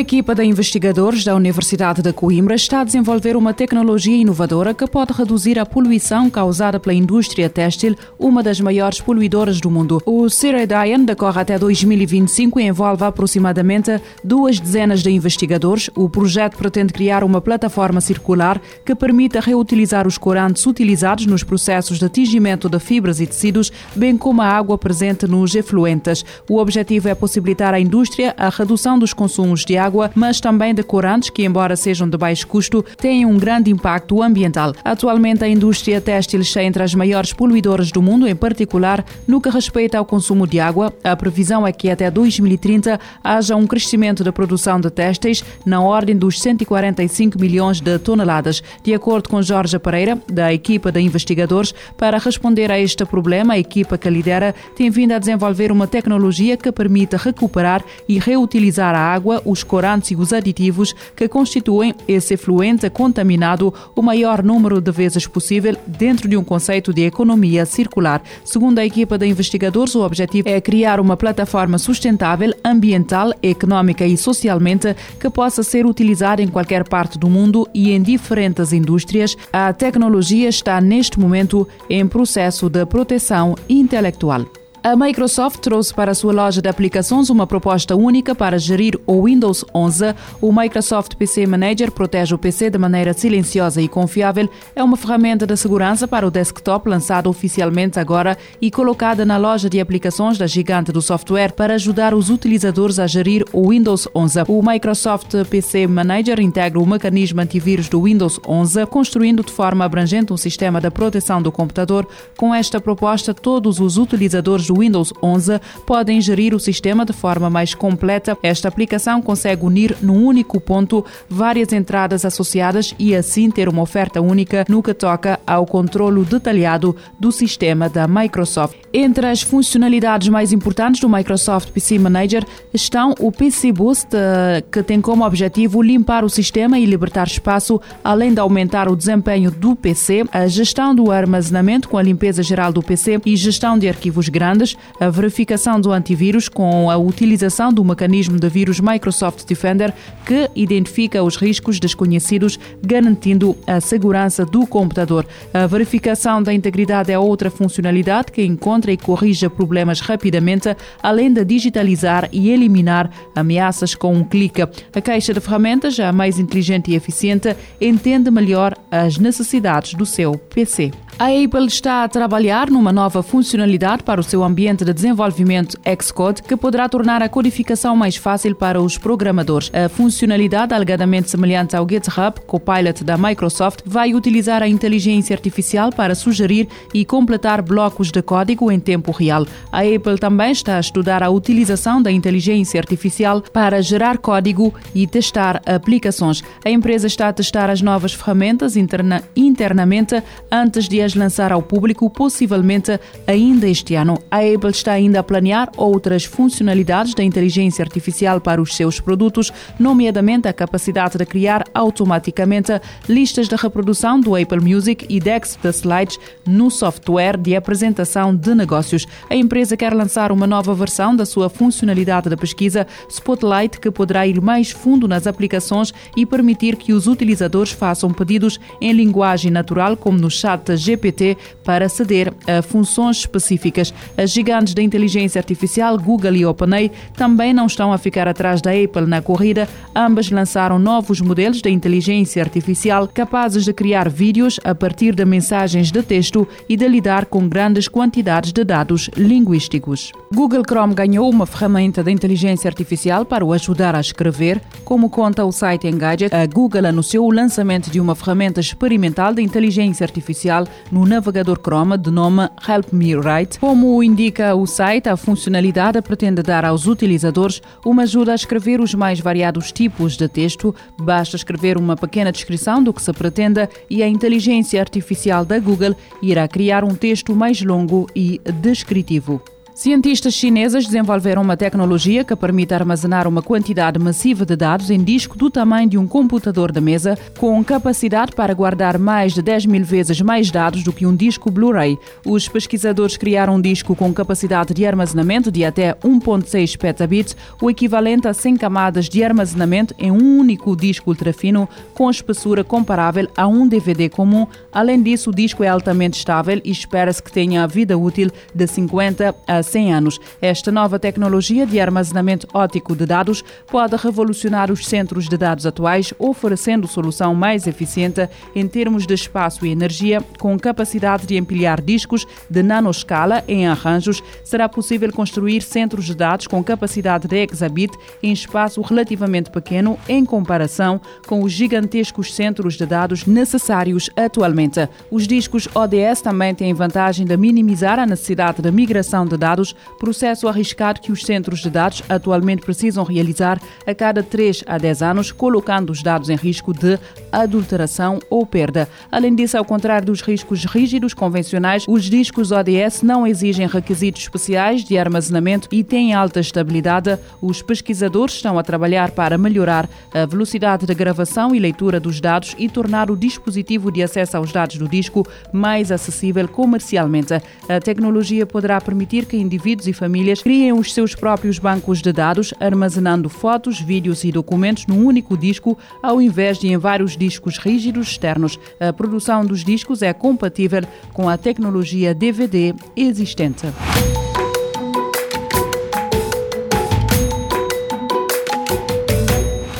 Uma equipa de investigadores da Universidade de Coimbra está a desenvolver uma tecnologia inovadora que pode reduzir a poluição causada pela indústria têxtil, uma das maiores poluidoras do mundo. O Cyredian decorre até 2025 e envolve aproximadamente duas dezenas de investigadores. O projeto pretende criar uma plataforma circular que permita reutilizar os corantes utilizados nos processos de tingimento de fibras e tecidos, bem como a água presente nos efluentes. O objetivo é possibilitar à indústria a redução dos consumos de água, mas também de corantes que, embora sejam de baixo custo, têm um grande impacto ambiental. Atualmente, a indústria têxtil está entre as maiores poluidoras do mundo, em particular no que respeita ao consumo de água. A previsão é que até 2030 haja um crescimento da produção de têxteis na ordem dos 145 milhões de toneladas. De acordo com Jorge Pereira, da equipa de investigadores, para responder a este problema, a equipa que lidera tem vindo a desenvolver uma tecnologia que permite recuperar e reutilizar a água, os corantes e os aditivos que constituem esse efluente contaminado o maior número de vezes possível dentro de um conceito de economia circular. Segundo a equipa de investigadores, o objetivo é criar uma plataforma sustentável, ambiental, económica e socialmente que possa ser utilizada em qualquer parte do mundo e em diferentes indústrias. A tecnologia está neste momento em processo de proteção intelectual. A Microsoft trouxe para a sua loja de aplicações uma proposta única para gerir o Windows 11. O Microsoft PC Manager protege o PC de maneira silenciosa e confiável. É uma ferramenta de segurança para o desktop lançada oficialmente agora e colocada na loja de aplicações da gigante do software para ajudar os utilizadores a gerir o Windows 11. O Microsoft PC Manager integra o mecanismo antivírus do Windows 11, construindo de forma abrangente um sistema de proteção do computador. Com esta proposta, todos os utilizadores do Windows 11 podem gerir o sistema de forma mais completa. Esta aplicação consegue unir num único ponto várias entradas associadas e assim ter uma oferta única no que toca ao controlo detalhado do sistema da Microsoft. Entre as funcionalidades mais importantes do Microsoft PC Manager estão o PC Boost, eh, que tem como objetivo limpar o sistema e libertar espaço, além de aumentar o desempenho do PC, a gestão do armazenamento com a limpeza geral do PC e gestão de arquivos grandes a verificação do antivírus com a utilização do mecanismo de vírus Microsoft Defender que identifica os riscos desconhecidos, garantindo a segurança do computador. A verificação da integridade é outra funcionalidade que encontra e corrige problemas rapidamente, além de digitalizar e eliminar ameaças com um clique. A caixa de ferramentas, a mais inteligente e eficiente, entende melhor as necessidades do seu PC. A Apple está a trabalhar numa nova funcionalidade para o seu ambiente de desenvolvimento Xcode que poderá tornar a codificação mais fácil para os programadores. A funcionalidade, alegadamente semelhante ao GitHub, Copilot da Microsoft, vai utilizar a inteligência artificial para sugerir e completar blocos de código em tempo real. A Apple também está a estudar a utilização da inteligência artificial para gerar código e testar aplicações. A empresa está a testar as novas ferramentas interna internamente antes de as lançar ao público, possivelmente ainda este ano. A Apple está ainda a planear outras funcionalidades da inteligência artificial para os seus produtos, nomeadamente a capacidade de criar automaticamente listas de reprodução do Apple Music e decks de slides no software de apresentação de negócios. A empresa quer lançar uma nova versão da sua funcionalidade de pesquisa Spotlight que poderá ir mais fundo nas aplicações e permitir que os utilizadores façam pedidos em linguagem natural, como no chat GPT GPT para aceder a funções específicas. As gigantes da inteligência artificial, Google e OpenAI, também não estão a ficar atrás da Apple na corrida. Ambas lançaram novos modelos de inteligência artificial capazes de criar vídeos a partir de mensagens de texto e de lidar com grandes quantidades de dados linguísticos. Google Chrome ganhou uma ferramenta de inteligência artificial para o ajudar a escrever. Como conta o site Engadget, a Google anunciou o lançamento de uma ferramenta experimental de inteligência artificial no navegador Chrome de nome Help Me Write. Como indica o site, a funcionalidade pretende dar aos utilizadores uma ajuda a escrever os mais variados tipos de texto. Basta escrever uma pequena descrição do que se pretenda e a inteligência artificial da Google irá criar um texto mais longo e descritivo. Cientistas chineses desenvolveram uma tecnologia que permite armazenar uma quantidade massiva de dados em disco do tamanho de um computador de mesa, com capacidade para guardar mais de 10 mil vezes mais dados do que um disco Blu-ray. Os pesquisadores criaram um disco com capacidade de armazenamento de até 1.6 petabits, o equivalente a 100 camadas de armazenamento em um único disco ultrafino, com espessura comparável a um DVD comum. Além disso, o disco é altamente estável e espera-se que tenha vida útil de 50 a 100 anos. Esta nova tecnologia de armazenamento óptico de dados pode revolucionar os centros de dados atuais, oferecendo solução mais eficiente em termos de espaço e energia, com capacidade de empilhar discos de nanoscala em arranjos. Será possível construir centros de dados com capacidade de exabit em espaço relativamente pequeno em comparação com os gigantescos centros de dados necessários atualmente. Os discos ODS também têm vantagem de minimizar a necessidade de migração de dados dados, processo arriscado que os centros de dados atualmente precisam realizar a cada 3 a 10 anos, colocando os dados em risco de adulteração ou perda. Além disso, ao contrário dos riscos rígidos convencionais, os discos ODS não exigem requisitos especiais de armazenamento e têm alta estabilidade. Os pesquisadores estão a trabalhar para melhorar a velocidade de gravação e leitura dos dados e tornar o dispositivo de acesso aos dados do disco mais acessível comercialmente. A tecnologia poderá permitir que indivíduos e famílias criem os seus próprios bancos de dados, armazenando fotos, vídeos e documentos num único disco, ao invés de em vários discos rígidos externos. A produção dos discos é compatível com a tecnologia DVD existente.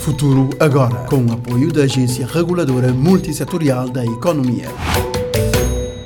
Futuro agora, com o apoio da Agência Reguladora Multissetorial da Economia.